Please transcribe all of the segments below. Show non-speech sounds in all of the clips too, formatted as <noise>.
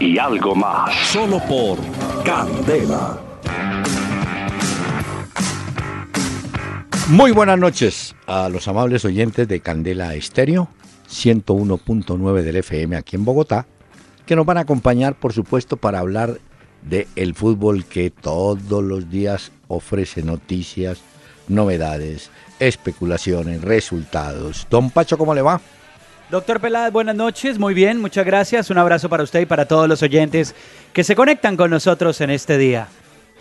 y algo más. Solo por Candela. Muy buenas noches a los amables oyentes de Candela Estéreo, 101.9 del FM aquí en Bogotá, que nos van a acompañar, por supuesto, para hablar de el fútbol que todos los días ofrece noticias, novedades, especulaciones, resultados. Don Pacho, ¿cómo le va? Doctor Peláez, buenas noches, muy bien, muchas gracias. Un abrazo para usted y para todos los oyentes que se conectan con nosotros en este día.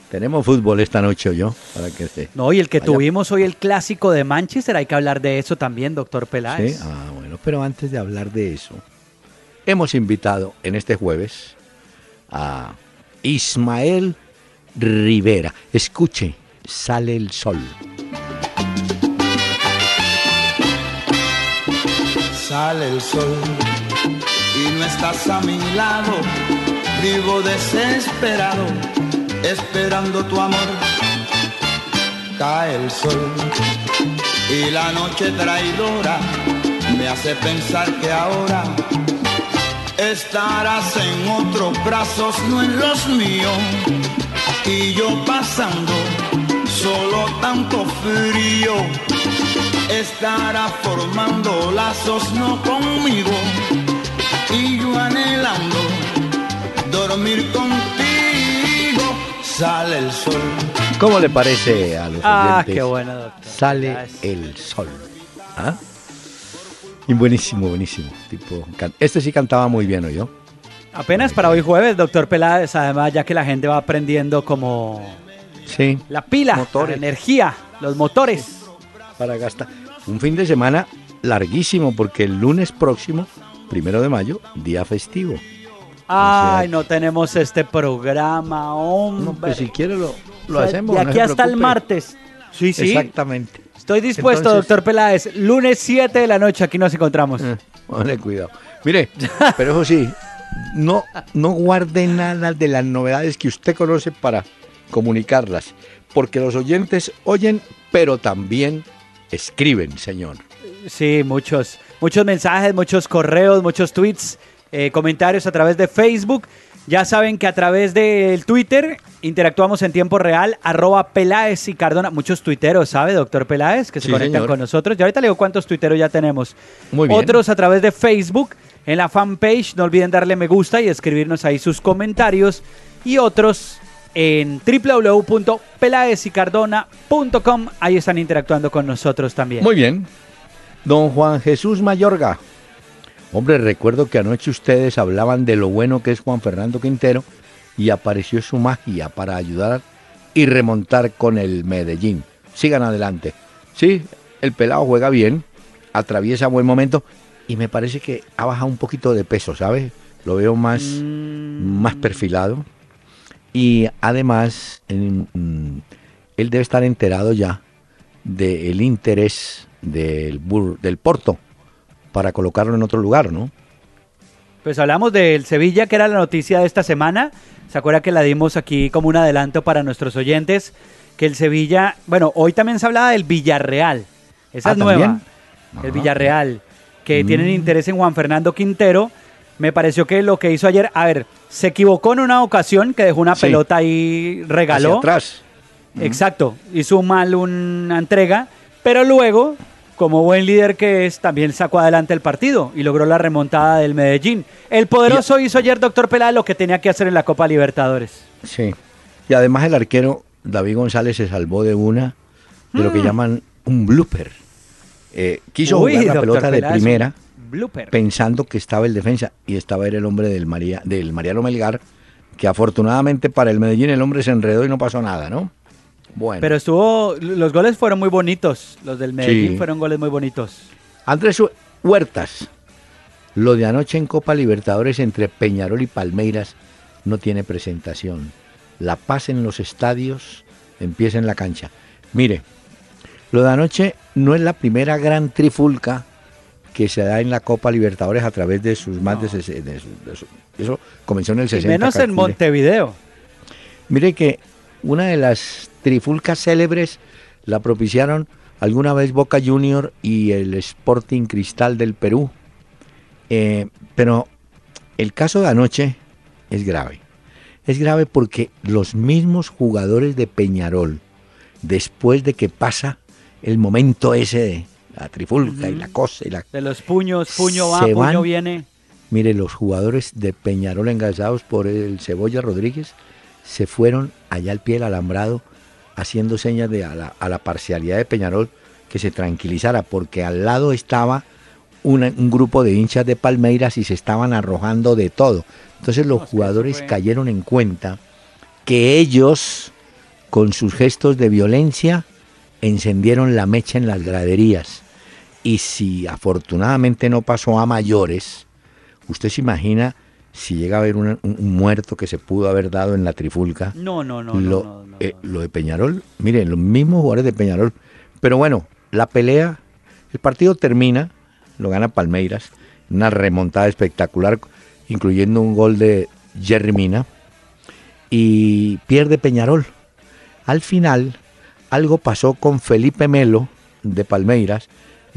Tenemos fútbol esta noche, yo, para que se. No, y el que tuvimos hoy, el clásico de Manchester, hay que hablar de eso también, doctor Peláez. Sí, ah, bueno, pero antes de hablar de eso, hemos invitado en este jueves a Ismael Rivera. Escuche, sale el sol. Sale el sol y no estás a mi lado, vivo desesperado, esperando tu amor. Cae el sol y la noche traidora me hace pensar que ahora estarás en otros brazos, no en los míos. Y yo pasando solo tanto frío, estará formando lazos no conmigo. Y yo anhelando dormir contigo, sale el sol. ¿Cómo le parece a los Ah, oyentes? qué bueno, doctor. Sale Gracias. el sol. ¿Ah? Y buenísimo, buenísimo. Tipo, este sí cantaba muy bien, ¿o yo? Apenas para hoy jueves, doctor Peláez, además ya que la gente va aprendiendo como Sí. la pila, Motores. la energía, los motores. Para gastar. Un fin de semana larguísimo, porque el lunes próximo, primero de mayo, día festivo. Ay, no tenemos este programa, hombre. No, pues si quiere lo, lo O sea, hacemos. De no aquí se hasta el martes. Sí, sí. Exactamente. Estoy dispuesto, Entonces- doctor Peláez. Lunes 7 de la noche, aquí nos encontramos. Eh, cuidado. Mire, pero eso sí, no, no guarde nada de las novedades que usted conoce para comunicarlas, porque los oyentes oyen, pero también escriben, señor. Sí, muchos, muchos mensajes, muchos correos, muchos tweets, eh, comentarios a través de Facebook. Ya saben que a través del Twitter interactuamos en tiempo real, arroba Peláez y Cardona. Muchos tuiteros, ¿sabe, doctor Peláez? Que se Sí, conectan señor. con nosotros. Y ahorita le digo cuántos tuiteros ya tenemos. Muy bien. Otros a través de Facebook, en la fanpage. No olviden darle me gusta y escribirnos ahí sus comentarios. Y otros en www.pelaezicardona.com. Ahí están interactuando con nosotros también. Muy bien. Don Juan Jesús Mayorga. Hombre, recuerdo que anoche ustedes hablaban de lo bueno que es Juan Fernando Quintero y apareció su magia para ayudar y remontar con el Medellín. Sigan adelante. Sí, el pelado juega bien, atraviesa buen momento y me parece que ha bajado un poquito de peso, ¿sabes? Lo veo más, Mm. más perfilado. Y además, en- mm, él debe estar enterado ya del interés del, Bur- del Porto para colocarlo en otro lugar, ¿no? Pues hablamos del Sevilla, que era la noticia de esta semana. ¿Se acuerda que la dimos aquí como un adelanto para nuestros oyentes? Que el Sevilla, bueno, hoy también se hablaba del Villarreal. Esa Ah, es nueva. ¿también? El Ah. Villarreal, que Mm. tienen interés en Juan Fernando Quintero. Me pareció que lo que hizo ayer, a ver, se equivocó en una ocasión que dejó una Sí. pelota ahí, regaló. Hacia atrás. Exacto, hizo mal una entrega, pero luego, como buen líder que es, también sacó adelante el partido y logró la remontada del Medellín. El poderoso hizo ayer, doctor Peláez, lo que tenía que hacer en la Copa Libertadores. Sí. Y además el arquero David González se salvó de una, de lo que llaman un blooper. Eh, quiso Mm. Uy, jugar la pelota de primera Blooper. pensando que estaba el defensa y estaba era el hombre del, María, del Mariano Melgar, que afortunadamente para el Medellín el hombre se enredó y no pasó nada, ¿no? Bueno. Pero estuvo, los goles fueron muy bonitos, los del Medellín Sí. fueron goles muy bonitos. Andrés Huertas Lo de anoche en Copa Libertadores entre Peñarol y Palmeiras no tiene presentación. La paz en los estadios empieza en la cancha. Mire, lo de anoche no es la primera gran trifulca que se da en la Copa Libertadores a través de sus más de, 60. eso comenzó en el 60. menos en Montevideo. Mire que una de las trifulcas célebres la propiciaron alguna vez Boca Junior y el Sporting Cristal del Perú. Eh, pero el caso de anoche es grave. Es grave porque los mismos jugadores de Peñarol, después de que pasa el momento ese de la trifulca y la cosa y la... De los puños, puño va, puño viene. Mire, los jugadores de Peñarol engasados por el Cebolla Rodríguez se fueron allá al pie del alambrado haciendo señas de a la, parcialidad de Peñarol que se tranquilizara, porque al lado estaba un grupo de hinchas de Palmeiras y se estaban arrojando de todo. Entonces los jugadores cayeron en cuenta que ellos, con sus gestos de violencia, encendieron la mecha en las graderías. Y si afortunadamente no pasó a mayores, usted se imagina si llega a haber un, muerto que se pudo haber dado en la trifulca. No, no, no. Lo, eh, lo de Peñarol, miren, los mismos jugadores de Peñarol. Pero bueno, la pelea, el partido termina, lo gana Palmeiras, una remontada espectacular, incluyendo un gol de Jerry Mina, y pierde Peñarol. Al final, algo pasó con Felipe Melo de Palmeiras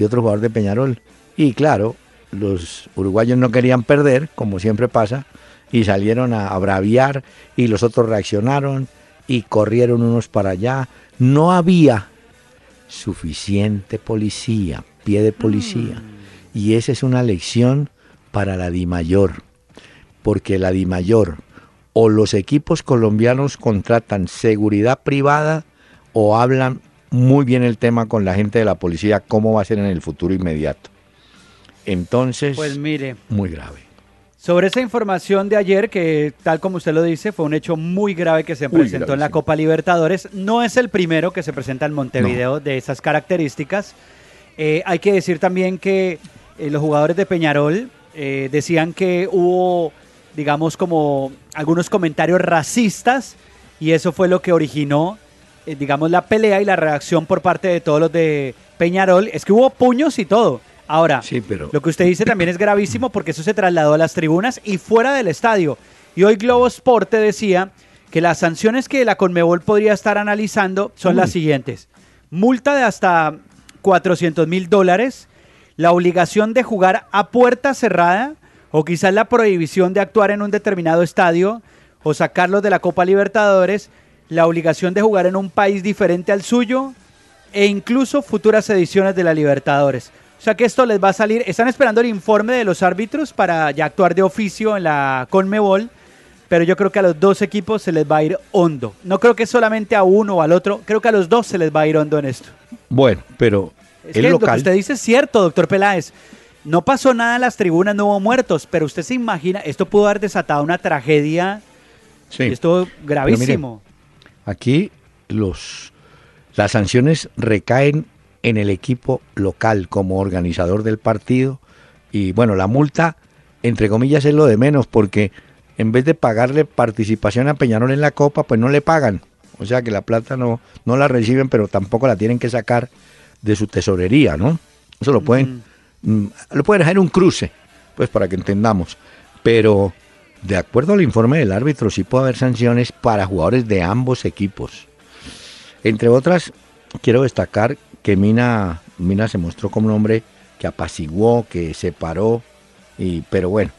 y otro jugador de Peñarol. Y claro, los uruguayos no querían perder, como siempre pasa, y salieron a, braviar y los otros reaccionaron y corrieron unos para allá. No había suficiente policía, pie de policía. Mm. Y esa es una lección para la DIMAYOR, porque la DIMAYOR o los equipos colombianos contratan seguridad privada o hablan muy bien el tema con la gente de la policía, cómo va a ser en el futuro inmediato. Entonces, pues mire, muy grave. Sobre esa información de ayer, que tal como usted lo dice, fue un hecho muy grave que se presentó en la Copa Libertadores, no es el primero que se presenta en Montevideo de esas características. Eh, hay que decir también que eh, los jugadores de Peñarol eh, decían que hubo, digamos, como algunos comentarios racistas y eso fue lo que originó, digamos, la pelea y la reacción por parte de todos los de Peñarol. Es que hubo puños y todo. Ahora, lo que usted dice también es gravísimo porque eso se trasladó a las tribunas y fuera del estadio. Y hoy Globo Sport decía que las sanciones que la Conmebol podría estar analizando son las siguientes. Multa de hasta 400 mil dólares, la obligación de jugar a puerta cerrada o quizás la prohibición de actuar en un determinado estadio o sacarlos de la Copa Libertadores, la obligación de jugar en un país diferente al suyo e incluso futuras ediciones de la Libertadores. O sea que esto les va a salir. Están esperando el informe de los árbitros para ya actuar de oficio en la Conmebol. Pero yo creo que a los dos equipos se les va a ir hondo. No creo que solamente a uno o al otro. Creo que a los dos se les va a ir hondo en esto. Bueno, pero es el que local... lo que usted dice es cierto, doctor Peláez. No pasó nada en las tribunas, no hubo muertos. Pero usted se imagina, esto pudo haber desatado una tragedia. Sí. Esto gravísimo. Aquí los, las sanciones recaen en el equipo local como organizador del partido. Y bueno, la multa, entre comillas, es lo de menos porque en vez de pagarle participación a Peñarol en la Copa, pues no le pagan. O sea que la plata no, no la reciben, pero tampoco la tienen que sacar de su tesorería, ¿no? Eso lo pueden, mm, lo pueden dejar en un cruce, pues para que entendamos. Pero de acuerdo al informe del árbitro, sí puede haber sanciones para jugadores de ambos equipos. Entre otras, quiero destacar que Mina, Mina se mostró como un hombre que apaciguó, que separó, y, pero bueno,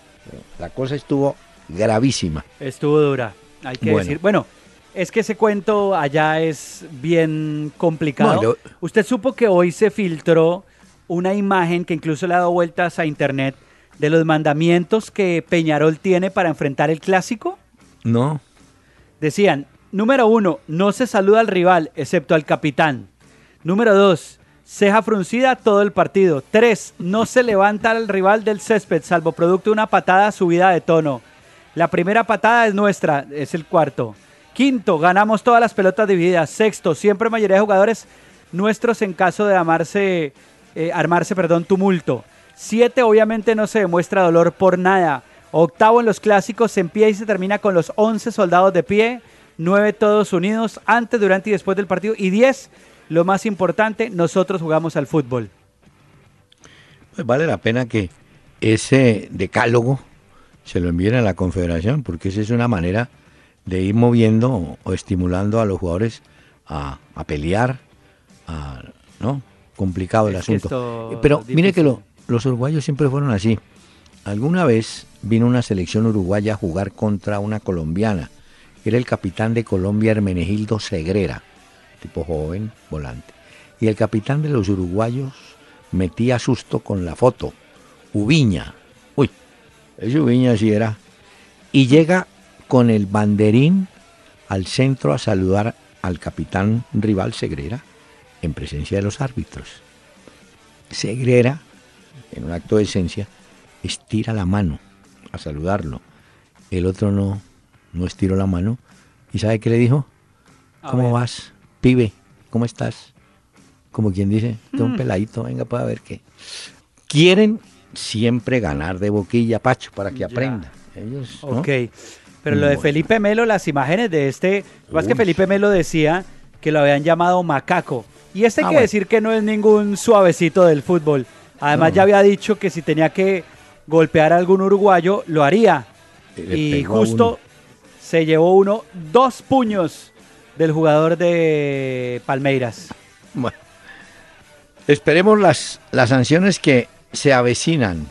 la cosa estuvo gravísima. Estuvo dura, hay que decir. Bueno, es que ese cuento allá es bien complicado. Usted supo que hoy se filtró una imagen que incluso le ha dado vueltas a internet de los mandamientos que Peñarol tiene para enfrentar el clásico. No. Decían, número uno, no se saluda al rival, excepto al capitán. Número 2. Ceja fruncida todo el partido. 3. No se levanta al rival del césped, salvo producto de una patada subida de tono. La primera patada es nuestra, es el cuarto. Quinto, ganamos todas las pelotas divididas. Sexto, siempre mayoría de jugadores nuestros en caso de amarse, eh, armarse perdón, tumulto. Siete, obviamente no se demuestra dolor por nada. Octavo en los clásicos, se empieza y se termina con los 11 soldados de pie. Nueve todos unidos antes, durante y después del partido. Y diez, lo más importante, nosotros jugamos al fútbol. Pues vale la pena que ese decálogo se lo envíen a la Confederación, porque esa es una manera de ir moviendo o estimulando a los jugadores a, pelear, ¿no? Complicado el asunto. Pero mire que los uruguayos siempre fueron así. Alguna vez vino una selección uruguaya a jugar contra una colombiana. Era el capitán de Colombia, Hermenegildo Segrera, tipo joven, volante. Y el capitán de los uruguayos metía susto con la foto. Ubiña. Uy, ese Ubiña sí era. Y llega con el banderín al centro a saludar al capitán rival Segrera en presencia de los árbitros. Segrera, en un acto de esencia, estira la mano a saludarlo. El otro no, no estiró la mano. ¿Y sabe qué le dijo? ¿Cómo vas? Pibe, ¿cómo estás? Como quien dice, tengo un mm. peladito, venga para ver qué. Quieren siempre ganar de boquilla, Pacho, para que aprenda. Ellos, Ok. Pero lo de Felipe Melo, las imágenes de este, más que Felipe Melo decía que lo habían llamado macaco. Y este hay ah, que decir que no es ningún suavecito del fútbol. Además ya había dicho que si tenía que golpear a algún uruguayo, lo haría. y justo se llevó uno, dos puños del jugador de Palmeiras. Bueno, esperemos las, las sanciones que se avecinan.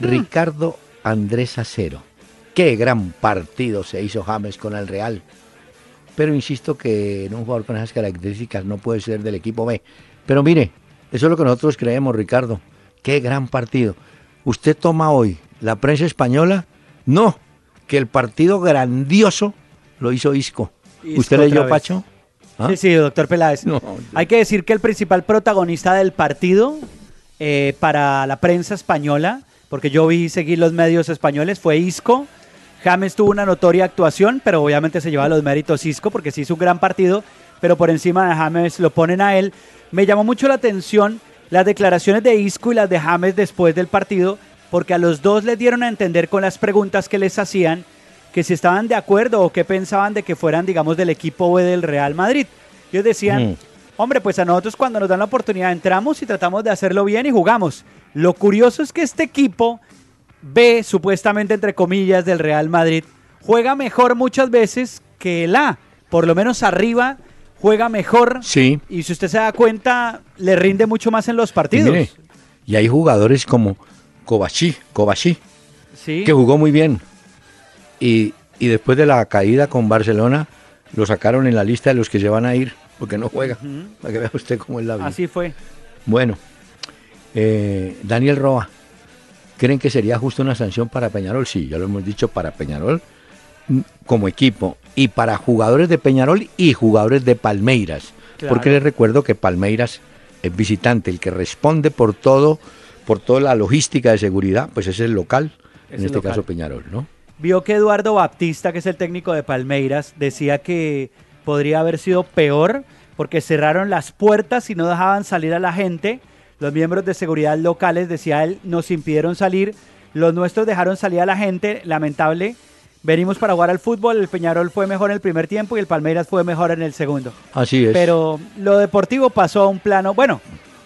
Mm. Ricardo Andrés Acero. Qué gran partido se hizo James con el Real. Pero insisto que en un jugador con esas características no puede ser del equipo B. Pero mire, eso es lo que nosotros creemos, Ricardo. Qué gran partido. ¿Usted toma hoy la prensa española? No, que el partido grandioso lo hizo Isco. ¿Usted leyó, Pacho? ¿Ah? Sí, sí, doctor Peláez. Hay que decir que el principal protagonista del partido eh, para la prensa española, porque yo vi seguir los medios españoles, fue Isco. James tuvo una notoria actuación, pero obviamente se lleva los méritos Isco porque sí hizo un gran partido, pero por encima de James lo ponen a él. Me llamó mucho la atención las declaraciones de Isco y las de James después del partido, porque a los dos les dieron a entender con las preguntas que les hacían que si estaban de acuerdo o qué pensaban de que fueran, digamos, del equipo B del Real Madrid. Ellos decían, hombre, pues a nosotros cuando nos dan la oportunidad entramos y tratamos de hacerlo bien y jugamos. Lo curioso es que este equipo B, supuestamente entre comillas, del Real Madrid, juega mejor muchas veces que el A, por lo menos arriba juega mejor. Sí. Y si usted se da cuenta, le rinde mucho más en los partidos. Y, hay jugadores como Kovacic, Kovacic sí. que jugó muy bien. Y, después de la caída con Barcelona, lo sacaron en la lista de los que se van a ir, porque no juega. Para que vea usted cómo es la vida. Así fue. Bueno, eh, Daniel Roa, ¿creen que sería justo una sanción para Peñarol? Sí, ya lo hemos dicho, para Peñarol como equipo y para jugadores de Peñarol y jugadores de Palmeiras. Porque les recuerdo que Palmeiras es visitante, el que responde por todo, por toda la logística de seguridad, pues es el local, en este caso Peñarol, ¿no? Vio que Eduardo Baptista, que es el técnico de Palmeiras, decía que podría haber sido peor porque cerraron las puertas y no dejaban salir a la gente. Los miembros de seguridad locales, decía él, nos impidieron salir. Los nuestros dejaron salir a la gente, lamentable venimos para jugar al fútbol, el Peñarol fue mejor en el primer tiempo y el Palmeiras fue mejor en el segundo. Así es. Pero lo deportivo pasó a un plano, bueno,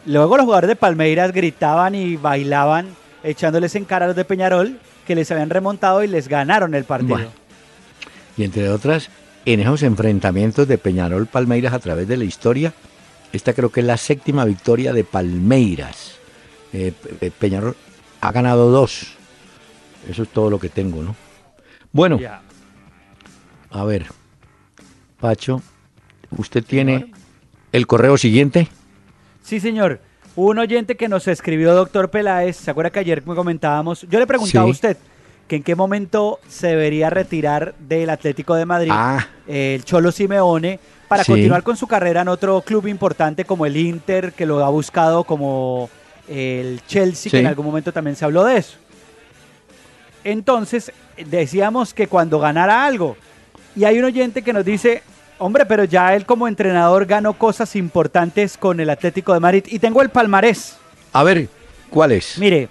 luego los jugadores de Palmeiras gritaban y bailaban echándoles en cara a los de Peñarol que les habían remontado y les ganaron el partido. Y entre otras, en esos enfrentamientos de Peñarol-Palmeiras a través de la historia, esta creo que es la séptima victoria de Palmeiras. Eh, Peñarol ha ganado dos. Eso es todo lo que tengo, ¿no? Bueno, a ver, Pacho, ¿usted tiene el correo siguiente? Sí, señor. Un oyente que nos escribió, doctor Peláez, ¿se acuerda que ayer me comentábamos? Yo le preguntaba a usted que en qué momento se debería retirar del Atlético de Madrid ah. el Cholo Simeone para continuar con su carrera en otro club importante como el Inter, que lo ha buscado como el Chelsea, que en algún momento también se habló de eso. Entonces, decíamos que cuando ganara algo, y hay un oyente que nos dice, hombre, pero ya él como entrenador ganó cosas importantes con el Atlético de Madrid y tengo el palmarés. A ver, ¿cuál es? Mire,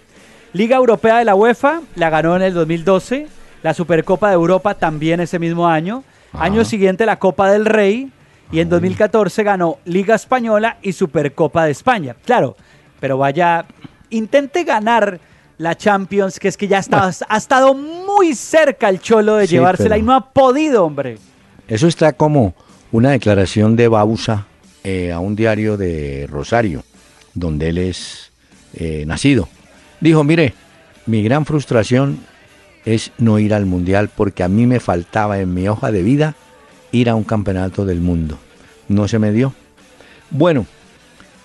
Liga Europea de la UEFA la ganó en el 2012, la Supercopa de Europa también ese mismo año, año siguiente la Copa del Rey y en 2014 ganó Liga Española y Supercopa de España. Claro, pero vaya, intente ganar la Champions, que es que ya está, ha estado muy cerca el Cholo de llevársela y no ha podido, hombre. Eso está como una declaración de Bausa eh, a un diario de Rosario, donde él es eh, nacido. Dijo, mire, mi gran frustración es no ir al Mundial porque a mí me faltaba en mi hoja de vida ir a un campeonato del mundo. No se me dio. Bueno,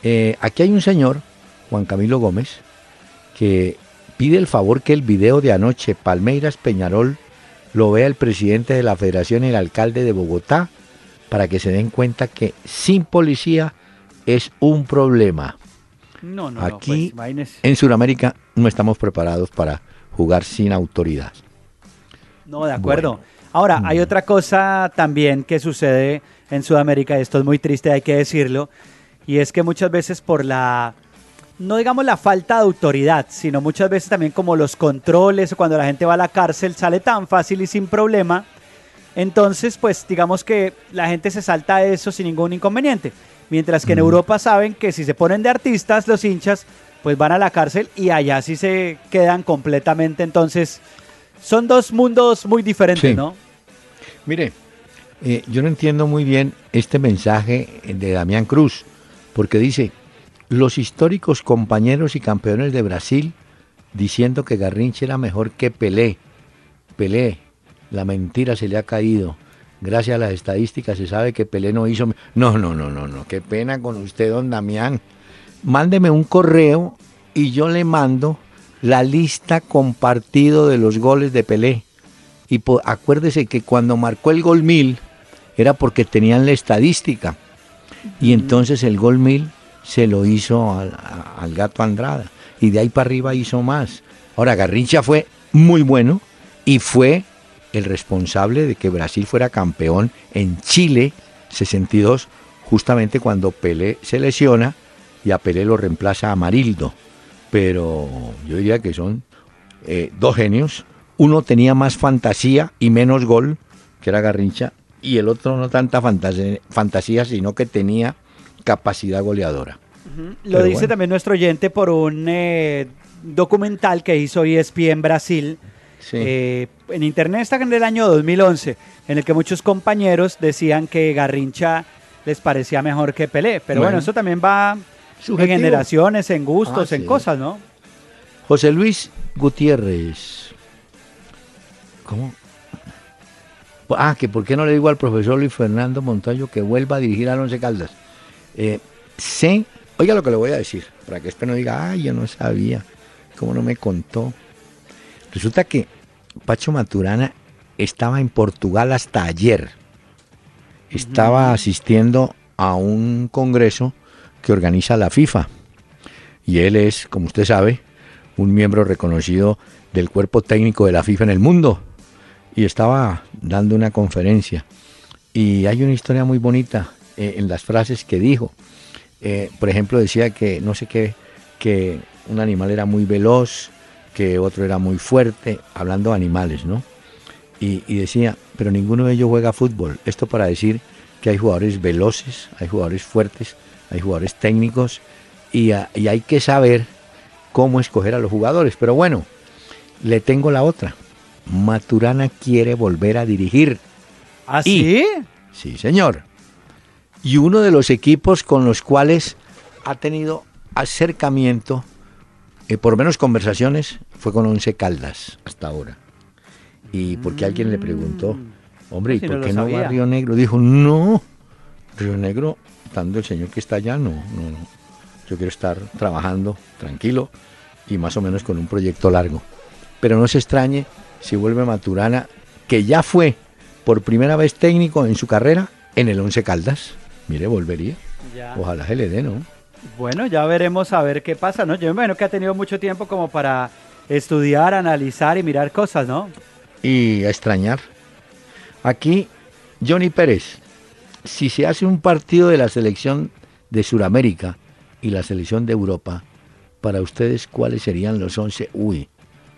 eh, aquí hay un señor, Juan Camilo Gómez, que pide el favor que el video de anoche, Palmeiras Peñarol, lo vea el presidente de la federación y el alcalde de Bogotá, para que se den cuenta que sin policía es un problema. No, no, Aquí pues, en Sudamérica no estamos preparados para jugar sin autoridad. No, de acuerdo. Ahora, hay mm. otra cosa también que sucede en Sudamérica, y esto es muy triste, hay que decirlo, y es que muchas veces por la, no digamos la falta de autoridad, sino muchas veces también como los controles o cuando la gente va a la cárcel sale tan fácil y sin problema, entonces pues digamos que la gente se salta eso sin ningún inconveniente. Mientras que en Europa saben que si se ponen de artistas los hinchas, pues van a la cárcel y allá sí se quedan completamente. Entonces, son dos mundos muy diferentes, ¿no? Mire, eh, yo no entiendo muy bien este mensaje de Damián Cruz, porque dice, los históricos compañeros y campeones de Brasil diciendo que Garrincha era mejor que Pelé. Pelé, la mentira se le ha caído. Gracias a las estadísticas se sabe que Pelé no hizo... No, no, no, no, no. Qué pena con usted, don Damián. Mándeme un correo y yo le mando la lista compartido de los goles de Pelé. Y acuérdese que cuando marcó el gol mil era porque tenían la estadística. Y entonces el gol mil se lo hizo al, gato Andrada. Y de ahí para arriba hizo más. Ahora, Garrincha fue muy bueno y fue el responsable de que Brasil fuera campeón en Chile 62, justamente cuando Pelé se lesiona y a Pelé lo reemplaza Amarildo. Pero yo diría que son eh, dos genios. Uno tenía más fantasía y menos gol, que era Garrincha, y el otro no tanta fantasía, sino que tenía capacidad goleadora. Lo dice también nuestro oyente por un eh, documental que hizo ESPN Brasil. Eh, en internet está en el año 2011, en el que muchos compañeros decían que Garrincha les parecía mejor que Pelé. Pero bueno, eso también va en generaciones, en gustos, ah, en cosas, ¿no? José Luis Gutiérrez. ¿Cómo? Ah, que por qué no le digo al profesor Luis Fernando Montaño que vuelva a dirigir al Once Caldas. Eh, sé, oiga lo que le voy a decir, para que después no diga, ay, yo no sabía, cómo no me contó. Resulta que Pacho Maturana estaba en Portugal hasta ayer. Estaba asistiendo a un congreso que organiza la FIFA. Y él es, como usted sabe, un miembro reconocido del cuerpo técnico de la FIFA en el mundo. Y estaba dando una conferencia. Y hay una historia muy bonita eh, en las frases que dijo. Eh, por ejemplo, decía que no sé qué, que un animal era muy veloz, que otro era muy fuerte, hablando de animales, ¿no? Y, y decía, pero ninguno de ellos juega fútbol. Esto para decir que hay jugadores veloces, hay jugadores fuertes, hay jugadores técnicos y, hay que saber cómo escoger a los jugadores. Pero bueno, le tengo la otra. Maturana quiere volver a dirigir. ¿Ah, sí? Sí, señor. Y uno de los equipos con los cuales ha tenido acercamiento, y eh, por menos conversaciones, fue con Once Caldas hasta ahora. Y porque alguien le preguntó, mm. hombre, ¿y por qué no va a Río Negro? Dijo, no, Río Negro el señor que está allá, no, no, no. Yo quiero estar trabajando tranquilo y más o menos con un proyecto largo. Pero no se extrañe si vuelve Maturana, que ya fue por primera vez técnico en su carrera en el Once Caldas. Mire, volvería. Ojalá se le dé, ¿no? Bueno, ya veremos a ver qué pasa, ¿no? Yo me que ha tenido mucho tiempo como para estudiar, analizar y mirar cosas, ¿no? Y a extrañar. Aquí, Johnny Pérez, si se hace un partido de la selección de Sudamérica y la selección de Europa, para ustedes, ¿cuáles serían los 11? Uy,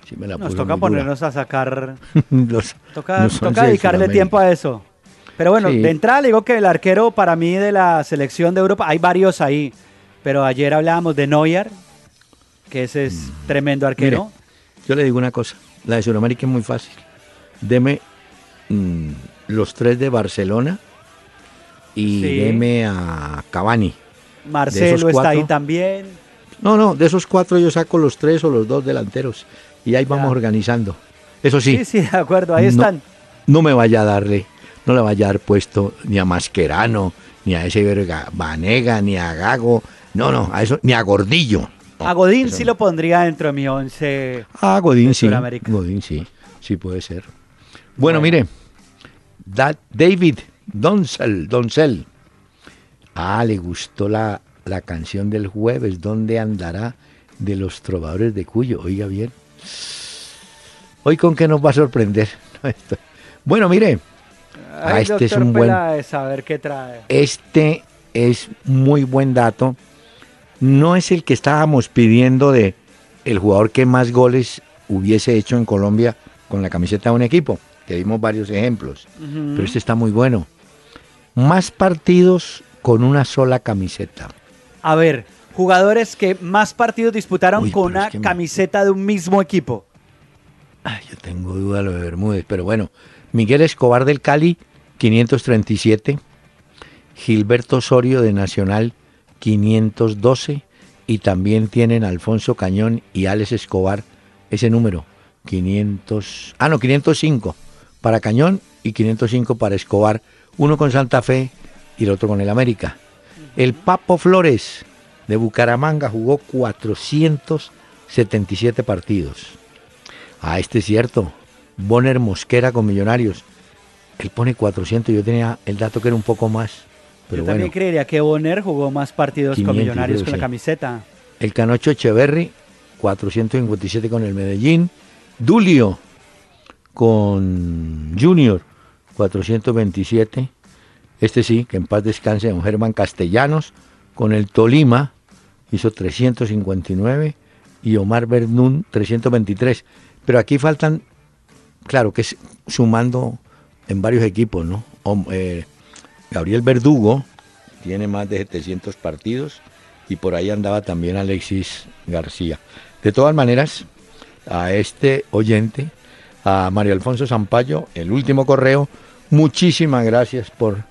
si me la Nos toca ponernos a sacar... <laughs> los, toca, toca dedicarle tiempo a eso. Pero bueno, de entrada le digo que el arquero para mí de la selección de Europa, hay varios ahí, pero ayer hablábamos de Neuer, que ese es mm. tremendo arquero. yo le digo una cosa, la de Sudamérica es muy fácil. Deme mm, los tres de Barcelona y deme a Cavani. Marcelo está ahí también. No, no, de esos cuatro yo saco los tres o los dos delanteros y ahí vamos organizando. Eso sí. Sí, sí, de acuerdo, ahí están. No me vaya a darle, no le vaya a dar puesto ni a Masquerano, ni a ese verga Vanega, ni a Gago, no, no, a eso, ni a Gordillo. a Godín sí lo pondría dentro de mi once. Ah, Godín sí. Godín sí, sí puede ser. Bueno, mire, David Doncel, Doncel. Ah, le gustó la, la canción del jueves, ¿Dónde andará? De los trovadores de Cuyo. Oiga bien. Hoy con qué nos va a sorprender. <laughs> bueno, mire. Ah, este es un buen. Saber qué trae. Este es muy buen dato. No es el que estábamos pidiendo de el jugador que más goles hubiese hecho en Colombia con la camiseta de un equipo, que dimos varios ejemplos, pero este está muy bueno. Más partidos con una sola camiseta. A ver, jugadores que más partidos disputaron con una camiseta de un mismo equipo. Ay, yo tengo duda de lo de Bermúdez, pero bueno, Miguel Escobar del Cali, 537. Gilberto Osorio de Nacional, 512. Y también tienen Alfonso Cañón y Alex Escobar, ese número, 500. Ah, no, 505 para Cañón y 505 para Escobar. Uno con Santa Fe y el otro con el América. El Papo Flores de Bucaramanga jugó 477 partidos. Ah, este es cierto. Bonner Mosquera con Millonarios. Él pone 400, yo tenía el dato que era un poco más. Pero yo también creería que Bonner jugó más partidos con Millonarios con la camiseta. El Canocho Echeverry, 457 con el Medellín. Dulio con Junior, 427. Este sí, que en paz descanse, don Germán Castellanos, con el Tolima, hizo 359 y Omar Bernún 323. Pero aquí faltan, claro que es sumando en varios equipos, ¿no? Eh, Gabriel Verdugo tiene más de 700 partidos y por ahí andaba también Alexis García. De todas maneras, a este oyente, a Mario Alfonso Zampayo, el último correo, muchísimas gracias por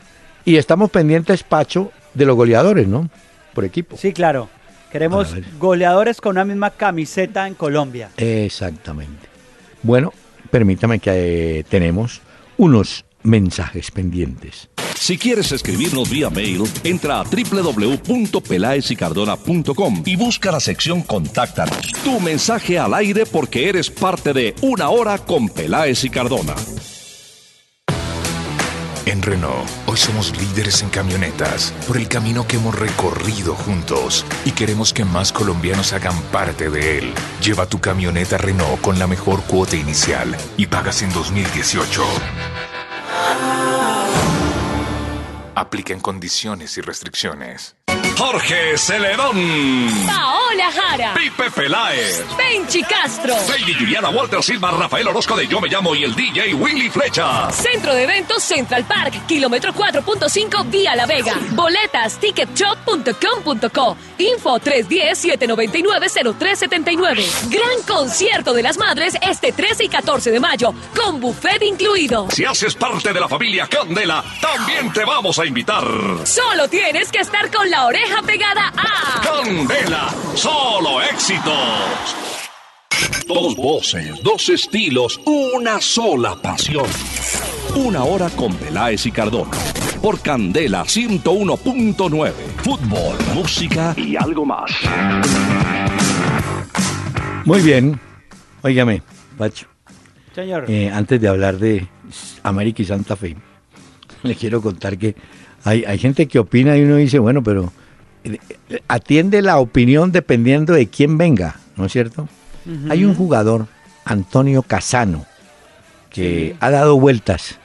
y estamos pendientes, Pacho, de los goleadores, ¿no? Por equipo. Sí, claro. Queremos goleadores con una misma camiseta en Colombia. Exactamente. Bueno, permítame que eh, tenemos unos mensajes pendientes. Si quieres escribirnos vía mail, entra a www.pelaesicardona.com y busca la sección Contáctanos. Tu mensaje al aire porque eres parte de Una Hora con Peláez y Cardona. En Renault, hoy somos líderes en camionetas por el camino que hemos recorrido juntos y queremos que más colombianos hagan parte de él. Lleva tu camioneta Renault con la mejor cuota inicial y pagas en 2018. Aplica en condiciones y restricciones. Jorge Celedón. Paola Jara. Pipe Peláez. Benchi Castro. Lady Juliana Walter Silva, Rafael Orozco de Yo Me Llamo y el DJ Willy Flecha. Centro de Eventos Central Park, kilómetro 4.5 Vía La Vega. Boletas ticketshop.com.co. Info 310-799-0379. Gran concierto de las madres este 13 y 14 de mayo, con buffet incluido. Si haces parte de la familia Candela, también te vamos a invitar. Solo tienes que estar con la oreja pegada a Candela, solo éxitos. Dos voces, dos estilos, una sola pasión. Una hora con Peláez y Cardona. Por Candela 101.9. Fútbol, música y algo más. Muy bien. Óigame, Pacho. Señor. Eh, antes de hablar de América y Santa Fe, le quiero contar que hay, hay gente que opina y uno dice, bueno, pero atiende la opinión dependiendo de quién venga, ¿no es cierto? Hay un jugador, Antonio Casano, que ha dado vueltas,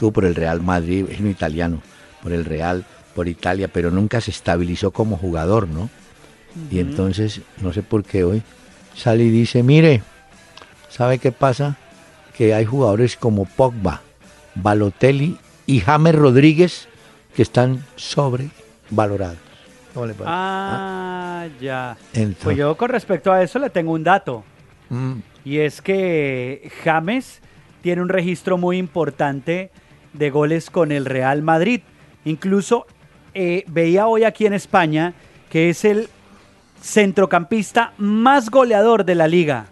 tuvo por el Real Madrid, es un italiano, por el Real, por Italia, pero nunca se estabilizó como jugador, ¿no? Y entonces, no sé por qué hoy, sale y dice, mire, ¿sabe qué pasa? Que hay jugadores como Pogba, Balotelli y James Rodríguez que están sobrevalorados. ¿Cómo le Ah, ya. pues yo con respecto a eso le tengo un dato. Mm. Y es que James tiene un registro muy importante de goles con el Real Madrid. Incluso eh, veía hoy aquí en España que es el centrocampista más goleador de la liga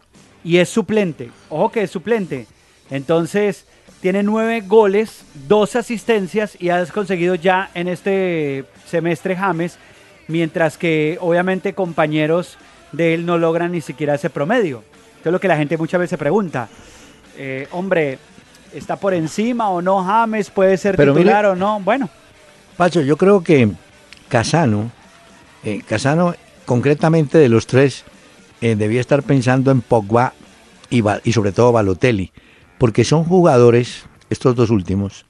y es suplente. Ojo que es suplente. Entonces, tiene nueve goles, dos asistencias y ha conseguido ya en este semestre James, mientras que obviamente compañeros de él no logran ni siquiera ese promedio. Esto es lo que la gente muchas veces pregunta. Eh, hombre, ¿está por encima o no James? ¿Puede ser titular o no? Bueno. Pacho, yo creo que Casano, eh, Casano concretamente de los tres, eh, debía estar pensando en Pogba y, y sobre todo Balotelli, porque son jugadores, estos dos últimos,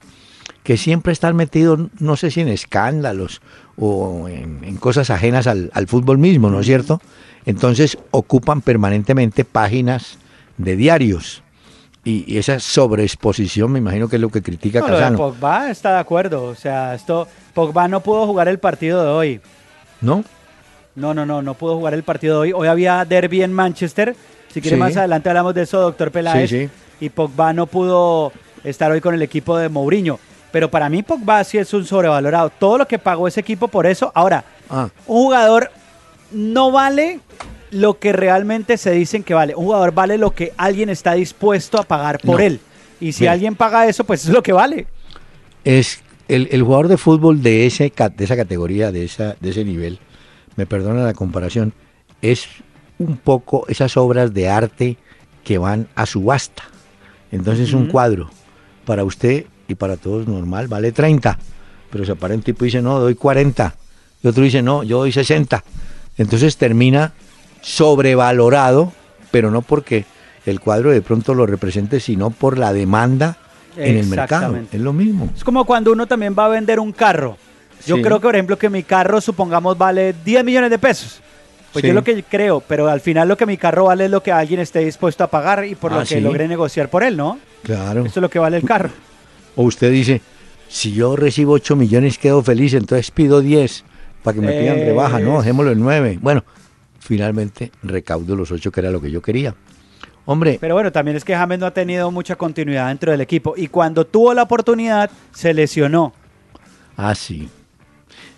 que siempre están metidos, no sé si en escándalos o en, cosas ajenas al, al, fútbol mismo, ¿no es cierto? Entonces ocupan permanentemente páginas de diarios. Y, esa sobreexposición me imagino que es lo que critica no, Casano. Pogba está de acuerdo, o sea, esto Pogba no pudo jugar el partido de hoy. ¿No? No, no, no, no pudo jugar el partido de hoy. Hoy había derby en Manchester. Si quiere más adelante hablamos de eso, doctor Peláez. Sí, sí. Y Pogba no pudo estar hoy con el equipo de Mourinho. Pero para mí Pogba sí es un sobrevalorado. Todo lo que pagó ese equipo por eso. Ahora, ah. un jugador no vale lo que realmente se dicen que vale. Un jugador vale lo que alguien está dispuesto a pagar por él. Y si alguien paga eso, pues es lo que vale. Es el, jugador de fútbol de, ese, de esa categoría, de, esa, de ese nivel, me perdona la comparación, es un poco esas obras de arte que van a subasta. Entonces un cuadro para usted y para todos normal vale 30, pero si aparece un tipo y dice no, doy 40, y otro dice no, yo doy 60. Entonces termina sobrevalorado, pero no porque el cuadro de pronto lo represente, sino por la demanda en el mercado. Es lo mismo. Es como cuando uno también va a vender un carro. Yo creo que, por ejemplo, que mi carro, supongamos, vale 10 millones de pesos. Pues yo yo lo que creo, pero al final lo que mi carro vale es lo que alguien esté dispuesto a pagar y por lo ah, que logre negociar por él, ¿no? Claro. Eso es lo que vale el carro. O usted dice, si yo recibo 8 millones quedo feliz, entonces pido 10 para que me pidan rebaja, no, dejémoslo en 9. Bueno, finalmente recaudo los 8 que era lo que yo quería. Hombre. Pero bueno, también es que James no ha tenido mucha continuidad dentro del equipo y cuando tuvo la oportunidad se lesionó. Ah, sí.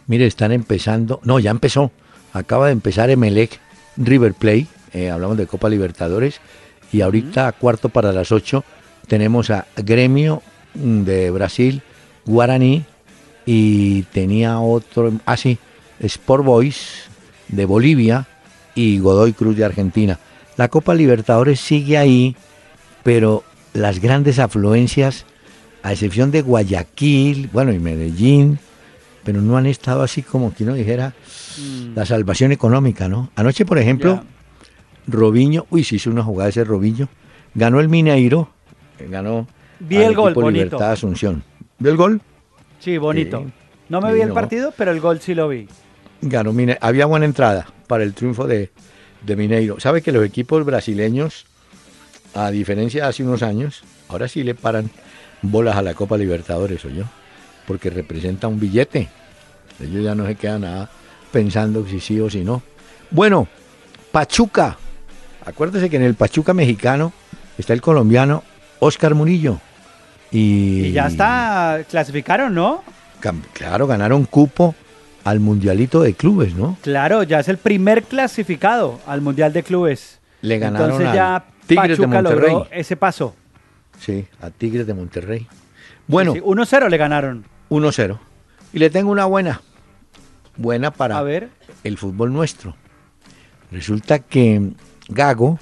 Mire, están empezando, no, ya empezó. Acaba de empezar Emelec River Play, eh, hablamos de Copa Libertadores, y ahorita a cuarto para las 8 tenemos a Gremio mm, de Brasil, Guaraní, y tenía otro, ah sí, Sport Boys de Bolivia y Godoy Cruz de Argentina. La Copa Libertadores sigue ahí, pero las grandes afluencias, a excepción de Guayaquil, bueno, y Medellín, pero no han estado así como que uno dijera mm. la salvación económica, ¿no? Anoche, por ejemplo, Robiño, uy, sí hizo una jugada ese Robiño, ganó el Mineiro, ganó vi el gol, bonito. Libertad Asunción. ¿Vio el gol? Sí, bonito. no me vi el partido, pero el gol sí lo vi. Ganó Mineiro. Había buena entrada para el triunfo de, de Mineiro. ¿Sabe que los equipos brasileños, a diferencia de hace unos años, ahora sí le paran bolas a la Copa Libertadores, o yo? porque representa un billete. Ellos ya no se quedan nada pensando si sí o si no. Bueno, Pachuca. Acuérdese que en el Pachuca mexicano está el colombiano Oscar Murillo. Y, ya está, clasificaron, ¿no? Claro, ganaron cupo al Mundialito de Clubes, ¿no? Claro, ya es el primer clasificado al Mundial de Clubes. Le ganaron Entonces ya Tigres Pachuca de Monterrey. logró ese paso. Sí, a Tigres de Monterrey. Bueno. 1-0 le ganaron. 1-0. Y le tengo una buena. Buena para ver. el fútbol nuestro. Resulta que Gago,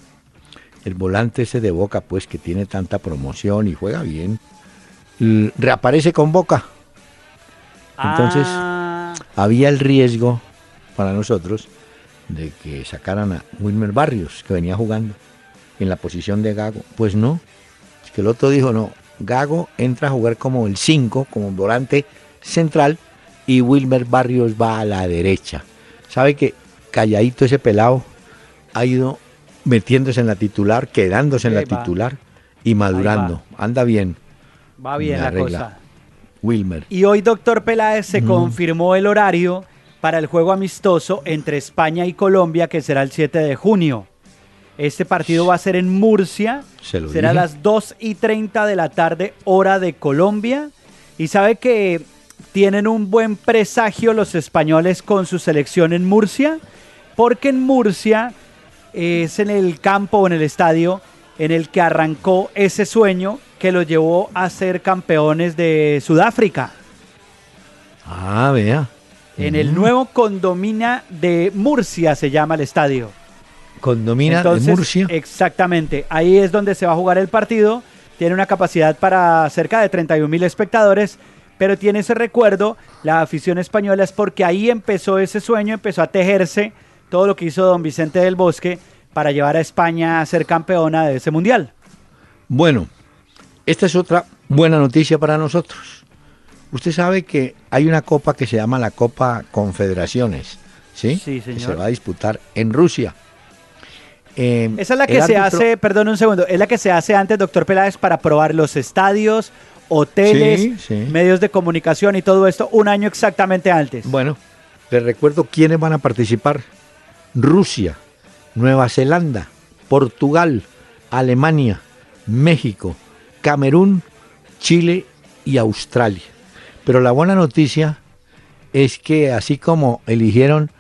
el volante ese de Boca, pues que tiene tanta promoción y juega bien, reaparece con Boca. Entonces, ah. había el riesgo para nosotros de que sacaran a Wilmer Barrios, que venía jugando en la posición de Gago. Pues no, es que el otro dijo, no, Gago entra a jugar como el 5, como volante central, y Wilmer Barrios va a la derecha. Sabe que calladito ese pelado ha ido metiéndose en la titular, quedándose en la titular y madurando. Anda bien. Va bien la, cosa. Wilmer. Y hoy, doctor Peláez, se confirmó el horario para el juego amistoso entre España y Colombia, que será el 7 de junio. Este partido va a ser en Murcia. será a las 2 y 30 de la tarde, hora de Colombia. Y sabe que tienen un buen presagio los españoles con su selección en Murcia, porque en Murcia es en el campo o en el estadio en el que arrancó ese sueño que lo llevó a ser campeones de Sudáfrica. Ah, vea. En el nuevo Condomina de Murcia se llama el estadio. Condomina de Murcia. Exactamente. Ahí es donde se va a jugar el partido. Tiene una capacidad para cerca de 31 mil espectadores, pero tiene ese recuerdo. La afición española es porque ahí empezó ese sueño, empezó a tejerse todo lo que hizo don Vicente del Bosque para llevar a España a ser campeona de ese mundial. Bueno, esta es otra buena noticia para nosotros. Usted sabe que hay una copa que se llama la Copa Confederaciones, ¿sí? Sí, señor. Que se va a disputar en Rusia. Eh, Esa es la que se hace, perdón un segundo, es la que se hace antes, doctor Peláez, para probar los estadios, hoteles, medios de comunicación y todo esto un año exactamente antes. Bueno, les recuerdo quiénes van a participar. Rusia, Nueva Zelanda, Portugal, Alemania, México, Camerún, Chile y Australia. Pero la buena noticia es que así como eligieron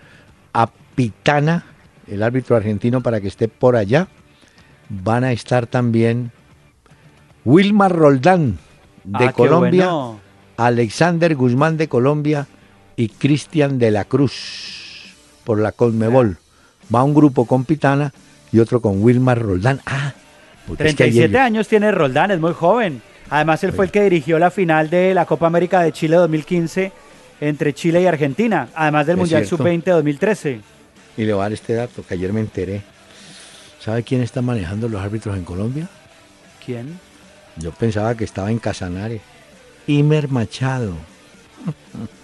a Pitana, el árbitro argentino, para que esté por allá, van a estar también Wilmar Roldán de ah, Colombia, Alexander Guzmán de Colombia y Cristian de la Cruz por la Conmebol va un grupo con Pitana y otro con Wilmar Roldán. Ah, 37 años tiene Roldán, es muy joven. Además, él fue el que dirigió la final de la Copa América de Chile 2015 entre Chile y Argentina, además del Mundial Sub-20 2013. Y le voy a dar este dato que ayer me enteré. ¿Sabe quién está manejando los árbitros en Colombia? ¿Quién? Yo pensaba que estaba en Casanare. Imer Machado. <laughs>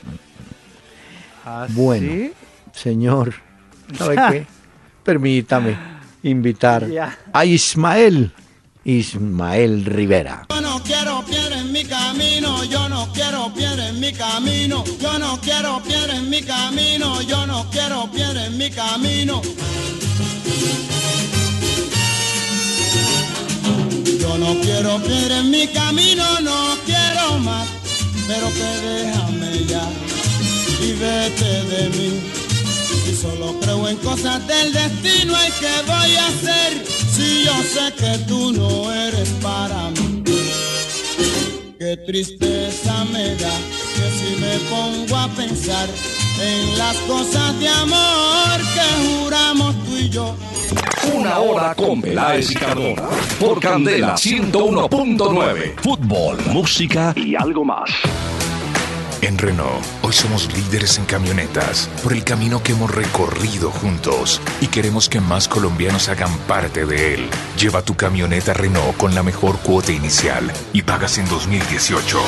¿Ah, bueno, señor, ¿sabe <laughs> qué? permítame invitar a Ismael, Ismael Rivera. Yo no quiero piedra en mi camino, yo no quiero piedra en mi camino, yo no quiero piedra en mi camino, yo no quiero piedra en mi camino. Yo no quiero piedra en mi camino, no quiero más, pero que déjame ya y vete de mí. Y solo creo en cosas del destino y qué voy a hacer si yo sé que tú no eres para mí. Qué tristeza me da que si me pongo a pensar en las cosas de amor que juramos tú y yo. Una hora con Peláez y Cardona. Por Candela 101.9. Fútbol, música y algo más. En Renault, hoy somos líderes en camionetas por el camino que hemos recorrido juntos y queremos que más colombianos hagan parte de él. Lleva tu camioneta Renault con la mejor cuota inicial y pagas en 2018.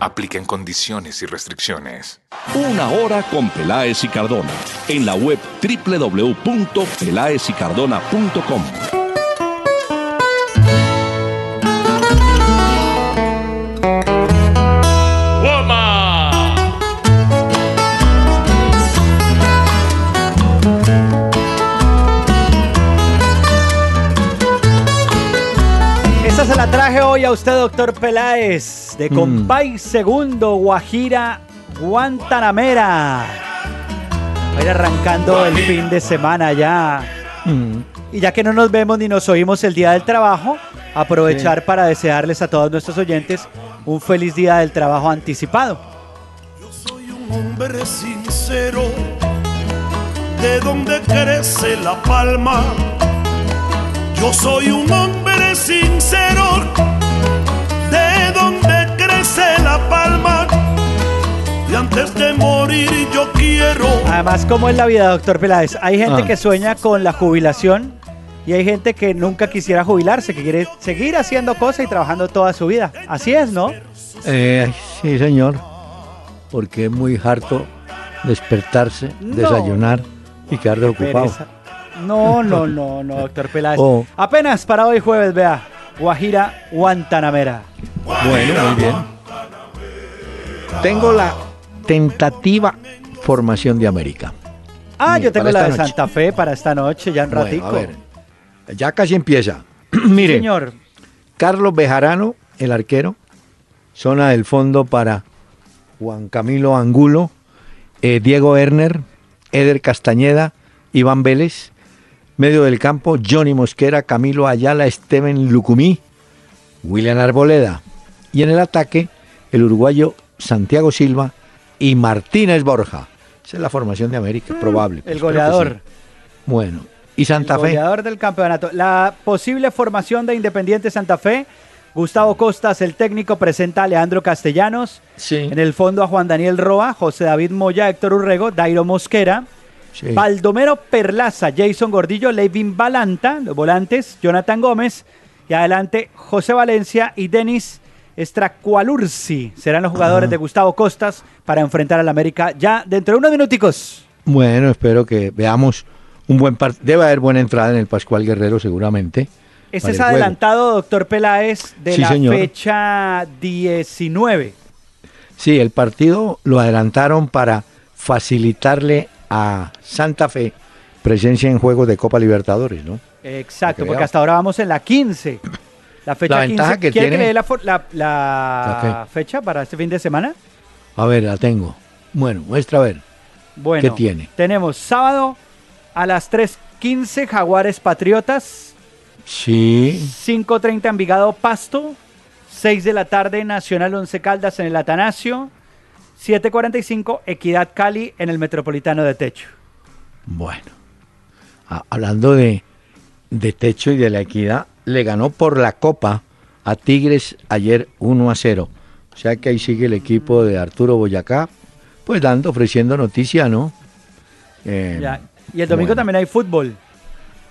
Aplica en condiciones y restricciones. Una hora con Peláez y Cardona. En la web www.pelaezicardona.com. hoy a usted, doctor Peláez, de mm. Compay Segundo, Guajira, Guantanamera. Va a ir arrancando el fin de semana ya. Mm. Y ya que no nos vemos ni nos oímos el día del trabajo, aprovechar para desearles a todos nuestros oyentes un feliz día del trabajo anticipado. Yo soy un hombre sincero, de donde crece la palma. Yo soy un hombre sincero, la palma. Y antes de morir yo quiero. Además, ¿cómo es la vida, doctor Peláez? Hay gente ah. que sueña con la jubilación y hay gente que nunca quisiera jubilarse, que quiere seguir haciendo cosas y trabajando toda su vida. Así es, ¿no? Eh, sí, señor. Porque es muy harto despertarse, desayunar y quedar desocupado. No, no, no, no, <laughs> doctor Peláez. Oh. Apenas para hoy jueves, vea. Guajira Guantanamera. Bueno, muy bien. Tengo la tentativa formación de América. Ah, yo tengo la de Santa Fe para esta noche, ya un ratico. A ver, ya casi empieza. <clears throat> Mire, señor. Carlos Bejarano, el arquero. Zona del fondo para Juan Camilo Angulo, eh, Diego Erner, Eder Castañeda, Iván Vélez. Medio del campo, Johnny Mosquera, Camilo Ayala, Steven Lucumí, William Arboleda. Y en el ataque, el uruguayo Santiago Silva y Martínez Borja. Esa es la formación de América, mm, probable. el goleador. Bueno, ¿y Santa el Fe? Goleador del campeonato. La posible formación de Independiente Santa Fe. Gustavo Costas, el técnico, presenta a Leandro Castellanos. Sí. En el fondo a Juan Daniel Roa, José David Moya, Héctor Urrego, Dairo Mosquera. Baldomero Perlaza, Jason Gordillo, Levin Balanta, los volantes, Jonathan Gómez. Y adelante José Valencia y Denis Estracualursi serán los jugadores de Gustavo Costas para enfrentar al América ya dentro de unos minuticos. Bueno, espero que veamos un buen partido. Debe haber buena entrada en el Pascual Guerrero seguramente. Ese es adelantado, doctor Peláez, de la fecha 19. Sí, el partido lo adelantaron para facilitarle a Santa Fe presencia en juegos de Copa Libertadores, ¿no? Exacto, porque hasta ahora vamos en la 15. La fecha 15. Que ¿Quiere tiene... la, la, fecha para este fin de semana? A ver, la tengo. Bueno, muestra a ver. Bueno, ¿qué tiene? Tenemos sábado a las 3.15 Jaguares Patriotas. Sí. 5.30 Envigado Pasto. 6 de la tarde Nacional Once Caldas en el Atanasio. 7.45 Equidad Cali en el Metropolitano de Techo. Bueno, hablando de, de Techo y de la Equidad, le ganó por la Copa a Tigres ayer 1 a 0. O sea que ahí sigue el equipo de Arturo Boyacá, pues dando, ofreciendo noticia, ¿no? Eh, y el domingo también hay fútbol.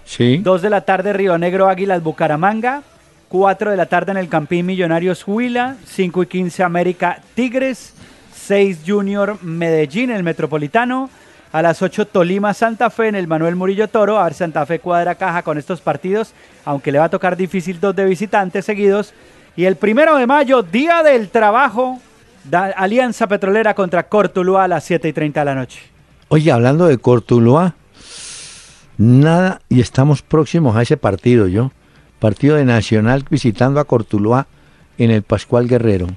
Sí. 2 de la tarde Río Negro Águilas Bucaramanga. 4 de la tarde en el Campín Millonarios Huila. 5 y 15 América Tigres. 6 Junior Medellín, el Metropolitano. A las 8 Tolima Santa Fe en el Manuel Murillo Toro. A ver Santa Fe cuadra caja con estos partidos, aunque le va a tocar difícil dos de visitantes seguidos. Y el primero de mayo, Día del Trabajo, Alianza Petrolera contra Cortuluá a las 7 y 30 de la noche. Oye, hablando de Cortuluá, nada, y estamos próximos a ese partido, yo. Partido de Nacional visitando a Cortuluá en el Pascual Guerrero.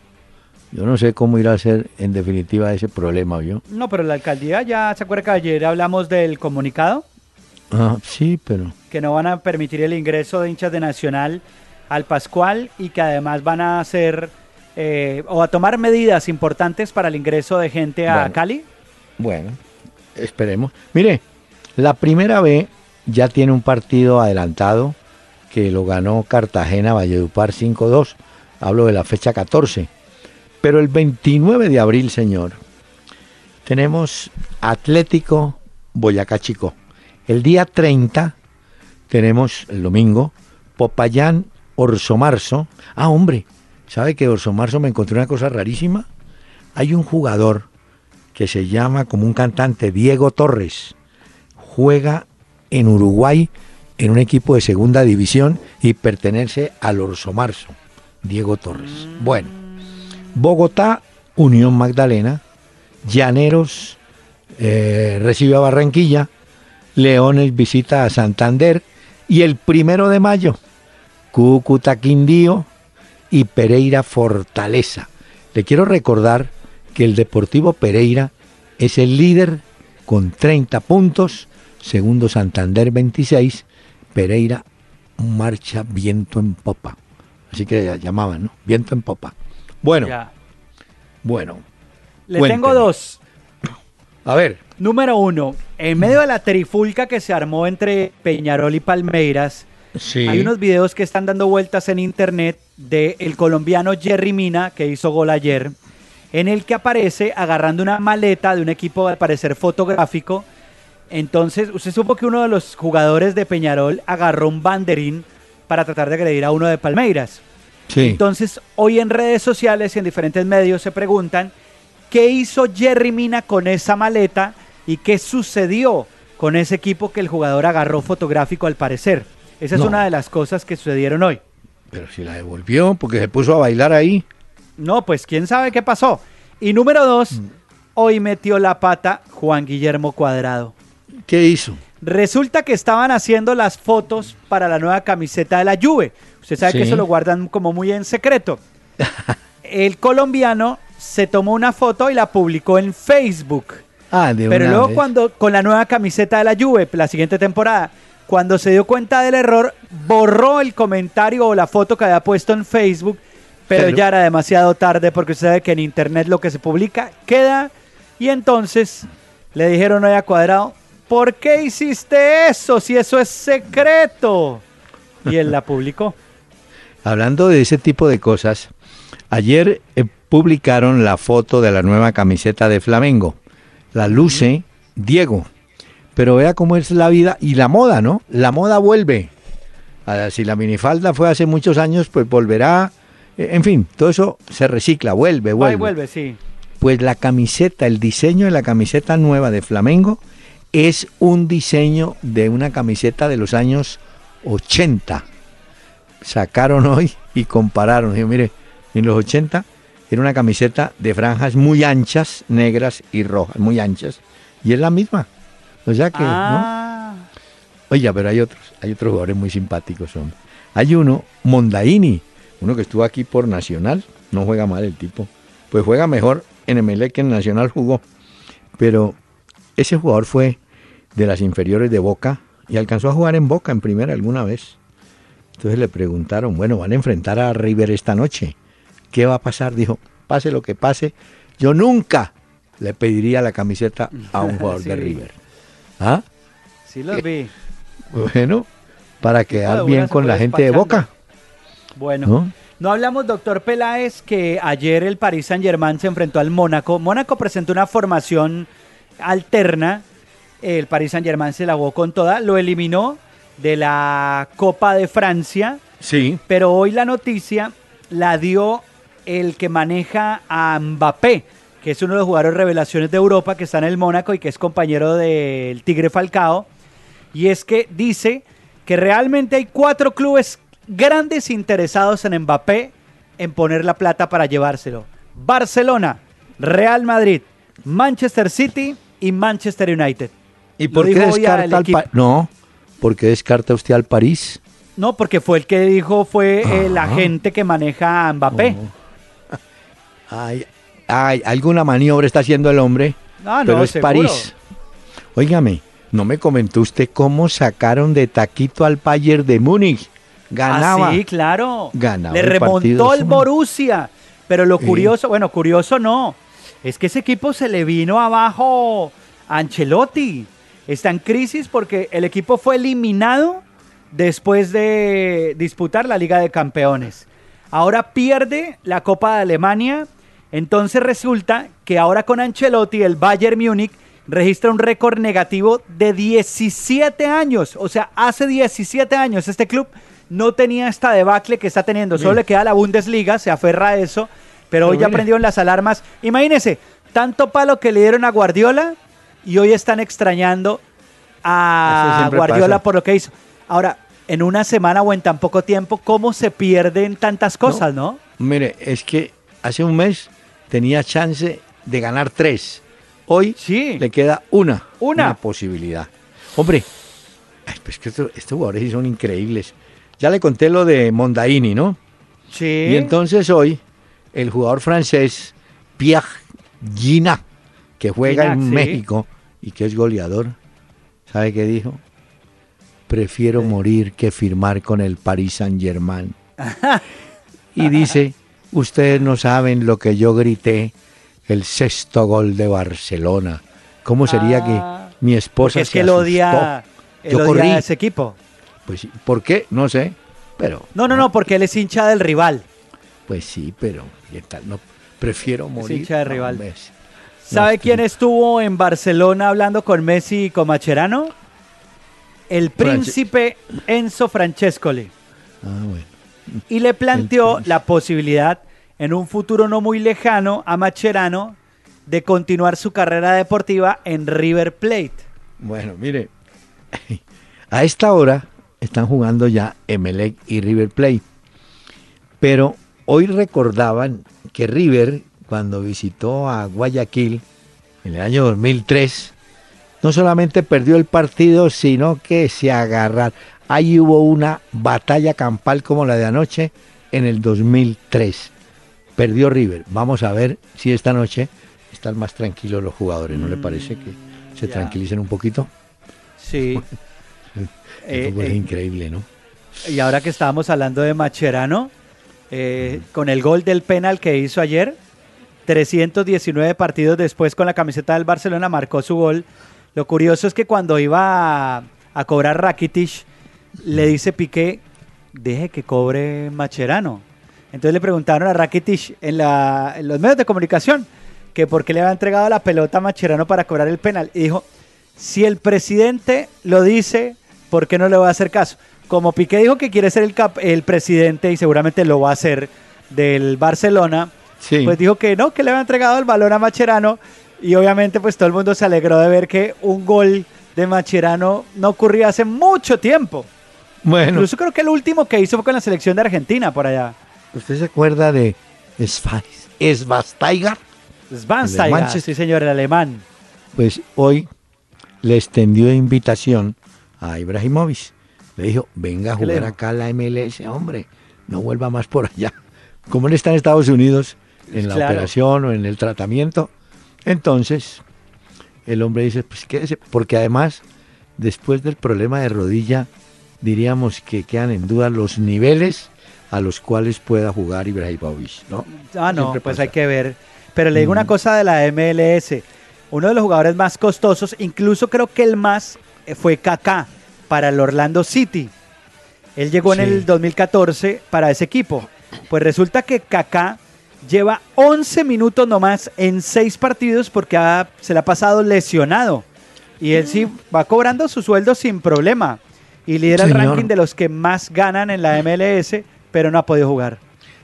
Yo no sé cómo irá a ser en definitiva ese problema, ¿yo? No, pero la alcaldía ya se acuerda que ayer hablamos del comunicado. Ah, sí, pero. Que no van a permitir el ingreso de hinchas de Nacional al Pascual y que además van a hacer eh, o a tomar medidas importantes para el ingreso de gente a Cali. Bueno, esperemos. Mire, la primera B ya tiene un partido adelantado que lo ganó Cartagena Valledupar 5-2. Hablo de la fecha 14 pero el 29 de abril, señor, tenemos Atlético Boyacá Chico. El día 30 tenemos el domingo Popayán Orso Marzo. Ah, hombre, ¿sabe que Orso Marzo me encontré una cosa rarísima? Hay un jugador que se llama como un cantante Diego Torres. Juega en Uruguay en un equipo de segunda división y pertenece al Orso Marzo. Diego Torres. Bueno, Bogotá, Unión Magdalena, Llaneros eh, recibe a Barranquilla, Leones visita a Santander y el primero de mayo, Cúcuta Quindío y Pereira Fortaleza. Le quiero recordar que el Deportivo Pereira es el líder con 30 puntos, segundo Santander 26, Pereira marcha viento en popa. Así que llamaban, ¿no? Viento en popa. Bueno. Bueno. Le tengo dos. A ver. Número uno, en medio de la trifulca que se armó entre Peñarol y Palmeiras, hay unos videos que están dando vueltas en internet de el colombiano Jerry Mina, que hizo gol ayer, en el que aparece agarrando una maleta de un equipo al parecer fotográfico. Entonces, usted supo que uno de los jugadores de Peñarol agarró un banderín para tratar de agredir a uno de Palmeiras. Entonces, hoy en redes sociales y en diferentes medios se preguntan qué hizo Jerry Mina con esa maleta y qué sucedió con ese equipo que el jugador agarró fotográfico al parecer. Esa es una de las cosas que sucedieron hoy. Pero si la devolvió porque se puso a bailar ahí. No, pues quién sabe qué pasó. Y número dos, Mm. hoy metió la pata Juan Guillermo Cuadrado. ¿Qué hizo? Resulta que estaban haciendo las fotos para la nueva camiseta de la Juve. Usted sabe que eso lo guardan como muy en secreto. <laughs> El colombiano se tomó una foto y la publicó en Facebook. Ah, de Pero luego vez. cuando con la nueva camiseta de la Juve, la siguiente temporada, cuando se dio cuenta del error, borró el comentario o la foto que había puesto en Facebook, pero, Pero- ya era demasiado tarde porque usted sabe que en internet lo que se publica queda y entonces le dijeron hoy a Cuadrado, ¿por qué hiciste eso si eso es secreto? Y él la publicó. <laughs> Hablando de ese tipo de cosas, ayer eh, publicaron la foto de la nueva camiseta de Flamengo. La luce Diego. Pero vea cómo es la vida y la moda, ¿no? La moda vuelve. Ah, Si la minifalda fue hace muchos años, pues volverá. Eh, En fin, todo eso se recicla, vuelve, vuelve. y vuelve, sí. Pues la camiseta, el diseño de la camiseta nueva de Flamengo es un diseño de una camiseta de los años 80. Sacaron hoy y compararon. Digo, mire, en los 80 era una camiseta de franjas muy anchas, negras y rojas, muy anchas. Y es la misma. O sea que, ¿no? Ah, Oiga, pero hay otros, hay otros jugadores muy simpáticos, hombre. Hay uno, Mondaini, uno que estuvo aquí por Nacional, no juega mal el tipo. Pues juega mejor en MLE que en Nacional jugó. Pero ese jugador fue de las inferiores de Boca y alcanzó a jugar en Boca en primera alguna vez. Entonces le preguntaron, bueno, van a enfrentar a River esta noche. ¿Qué va a pasar? Dijo, pase lo que pase, yo nunca le pediría la camiseta a un jugador <laughs> de. River. ¿Ah? sí los vi. Bueno, para quedar bien con la gente de. Boca. Bueno, ¿No? ¿no? hablamos, doctor Peláez, que ayer el Paris Saint Germain se enfrentó al Mónaco. Mónaco presentó una formación alterna. El Paris Saint Germain se la jugó con toda, lo eliminó de la Copa de Francia. Sí. Pero hoy la noticia la dio el que maneja a Mbappé, que es uno de los jugadores revelaciones de Europa, que está en el Mónaco y que es compañero del Tigre Falcao. Y es que dice que realmente hay cuatro clubes grandes interesados en Mbappé en poner la plata para llevárselo. Barcelona, Real Madrid, Manchester City y Manchester United. ¿Y Lo por qué descarta al equipo. Pa- No, ¿por qué descarta usted al París? No, porque fue el que dijo, fue el Ajá. agente que maneja a Mbappé. Ay, ay, alguna maniobra está haciendo el hombre. Ah, pero no, es seguro. París. Óigame, ¿no me comentó usted cómo sacaron de taquito al Bayern de Múnich? Ganaba. Ah, sí, claro. Ganaba Le el remontó el. Borussia. Pero lo curioso, bueno, curioso no. Es que ese equipo se le vino abajo a Ancelotti. Está en crisis porque el equipo fue eliminado después de disputar la Liga de Campeones. Ahora pierde la Copa de Alemania. Entonces resulta que ahora con Ancelotti el Bayern Múnich registra un récord negativo de 17 años. O sea, hace 17 años este club no tenía esta debacle que está teniendo. Solo le queda la Bundesliga, se aferra a eso. Pero hoy Pero ya mire. prendieron las alarmas. Imagínense, tanto palo que le dieron a Guardiola y hoy están extrañando a Guardiola pasa. por lo que hizo. Ahora, en una semana o en tan poco tiempo, ¿cómo se pierden tantas cosas, no? Mire, es que hace un mes tenía chance de ganar tres. Hoy Sí. le queda una. Una. posibilidad. Hombre, ay, pues que estos, estos jugadores son increíbles. Ya le conté lo de Mondaini, ¿no? Sí. Y entonces hoy, el jugador francés Pierre Gina, que juega en sí. México y que es goleador, ¿sabe qué dijo? Prefiero morir que firmar con el Paris Saint Germain. <laughs> y dice, ustedes no saben lo que yo grité, el sexto gol de Barcelona. ¿Cómo sería Ah, que mi esposa es se que él odia, Yo odia corrí. a ese equipo. Pues, sí, ¿por qué? No sé, pero... No, no, no, porque él es hincha del rival. Pues sí, pero. No, prefiero morir. hincha de No, rival. ¿Sabe No, quién estuvo en Barcelona hablando con Messi y con Macherano? El Franche- príncipe Enzo Francescoli. Ah, bueno. Y le planteó la posibilidad en un futuro no muy lejano a Macherano de continuar su carrera deportiva en River Plate. Bueno, mire, <laughs> a esta hora están jugando ya Emelec y River Plate. Pero hoy recordaban que River, cuando visitó a Guayaquil en el año 2003, no solamente perdió el partido, sino que se agarraron. Ahí hubo una batalla campal como la de anoche en el 2003. Perdió River. Vamos a ver si esta noche están más tranquilos los jugadores. ¿No le mm, parece que se tranquilicen un poquito? Sí. <laughs> Eh, es eh, increíble, ¿no? Y ahora que estábamos hablando de Macherano, eh, con el gol del penal que hizo ayer, 319 partidos después con la camiseta del Barcelona marcó su gol. Lo curioso es que cuando iba a, cobrar Rakitic, le dice Piqué, deje que cobre Macherano. Entonces le preguntaron a Rakitic en, en los medios de comunicación que por qué le había entregado la pelota a Macherano para cobrar el penal. Y dijo, si el presidente lo dice, ¿por qué no le va a hacer caso? Como Piqué dijo que quiere ser el, el presidente y seguramente lo va a hacer del Barcelona, pues dijo que no, que le había entregado el balón a Macherano y obviamente pues todo el mundo se alegró de ver que un gol de Macherano no ocurría hace mucho tiempo. Bueno. Incluso creo que el último que hizo fue con la selección de Argentina por allá. ¿Usted se acuerda de Svastaigar? Svastaigar, sí señor, el alemán. Pues hoy le extendió invitación a Ibrahimovic. Le dijo, venga a jugar acá a la MLS, hombre, no vuelva más por allá. Como él está en Estados Unidos, en la operación o en el tratamiento, entonces el hombre dice, pues quédese, porque además, después del problema de rodilla, diríamos que quedan en duda los niveles a los cuales pueda jugar Ibrahimovic, ¿no? Ah, no, pues hay que ver. Pero le digo una cosa de la MLS. Uno de los jugadores más costosos, incluso creo que el más, eh, fue Kaká para el Orlando City. Él llegó en el 2014 para ese equipo. Pues resulta que Kaká lleva 11 minutos nomás en 6 partidos porque se le ha pasado lesionado. Y él sí va cobrando su sueldo sin problema. Y lidera el ranking de los que más ganan en la MLS, pero no ha podido jugar.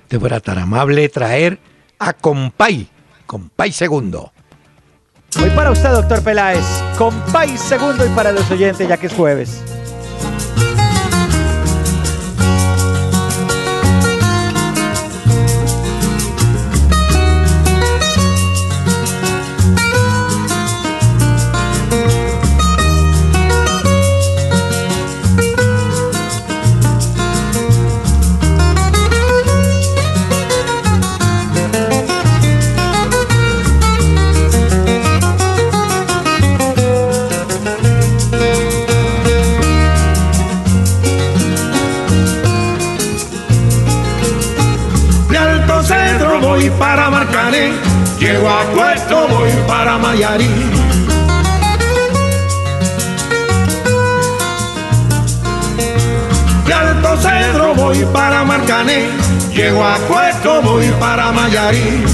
Te fuera tan amable traer a Compay, Compay segundo. Voy para usted, doctor Peláez. Compay segundo y para los oyentes, ya que es jueves. Llego a Puerto, voy para Mayarí. De Alto Cedro voy para Marcané, llego a Puerto, voy para Mayarí.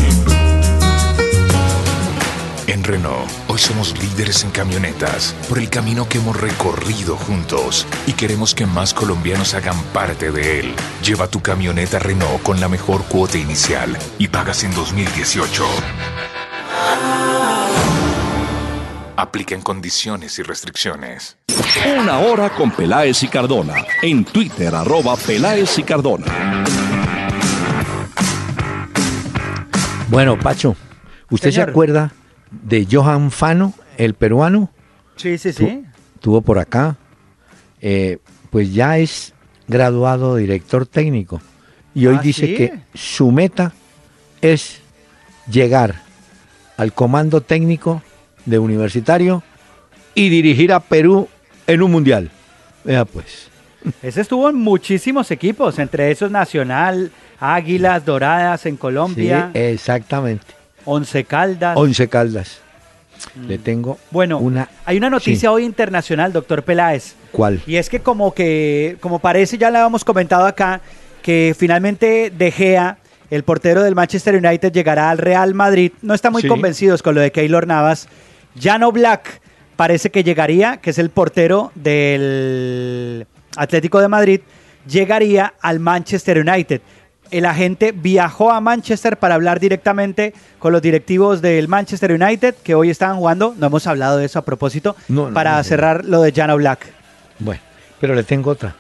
En Renault, hoy somos líderes en camionetas por el camino que hemos recorrido juntos y queremos que más colombianos hagan parte de él. Lleva tu camioneta Renault con la mejor cuota inicial y pagas en 2018. Aplica en condiciones y restricciones. Una hora con Peláez y Cardona. En Twitter, arroba Peláez y Cardona. Bueno, Pacho, ¿usted se acuerda de Johan Fano, el peruano. Sí, sí, sí. Tuvo por acá. Eh, pues ya es graduado director técnico. Y hoy ah, dice que su meta es llegar al comando técnico de universitario y dirigir a Perú en un mundial. Vea pues. Ese estuvo en muchísimos equipos, entre esos Nacional, Águilas Doradas en Colombia. Sí, exactamente. Once Caldas. Once Caldas. Le mm. tengo bueno, una. Hay una noticia hoy internacional, doctor Peláez. ¿Cuál? Y es que como que, como parece, ya la habíamos comentado acá, que finalmente De Gea, el portero del Manchester United, llegará al Real Madrid. No están muy convencidos con lo de Keylor Navas. Jano Black parece que llegaría, que es el portero del Atlético de Madrid, llegaría al Manchester United. El agente viajó a Manchester para hablar directamente con los directivos del Manchester United que hoy estaban jugando. No hemos hablado de eso a propósito para cerrar lo de Jano Black. Bueno, pero le tengo otra.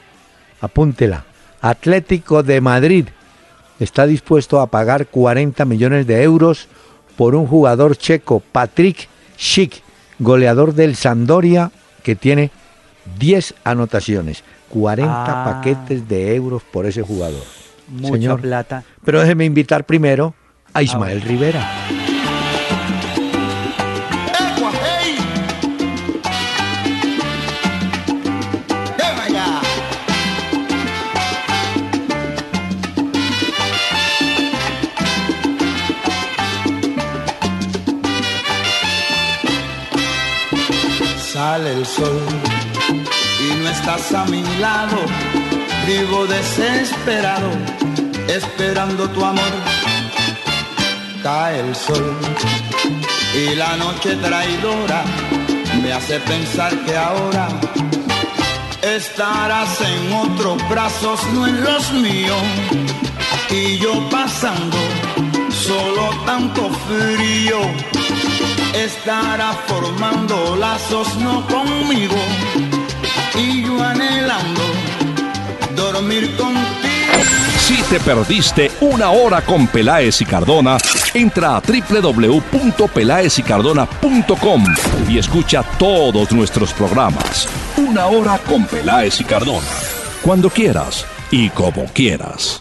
Apúntela. Atlético de Madrid está dispuesto a pagar 40 millones de euros por un jugador checo, Patrick Schick, goleador del Sandoria, que tiene 10 anotaciones. 40 ah. paquetes de euros por ese jugador. Mucha plata. Pero déjeme invitar primero a Ismael Rivera. Sale el sol y no estás a mi lado, vivo desesperado, esperando tu amor. Cae el sol y la noche traidora me hace pensar que ahora estarás en otros brazos, no en los míos, y yo pasando solo tanto frío estará formando lazos no conmigo y yo anhelando Si te perdiste una hora con Peláez y Cardona, entra a www.pelaezicardona.com y escucha todos nuestros programas. Una hora con Peláez y Cardona. Cuando quieras y como quieras.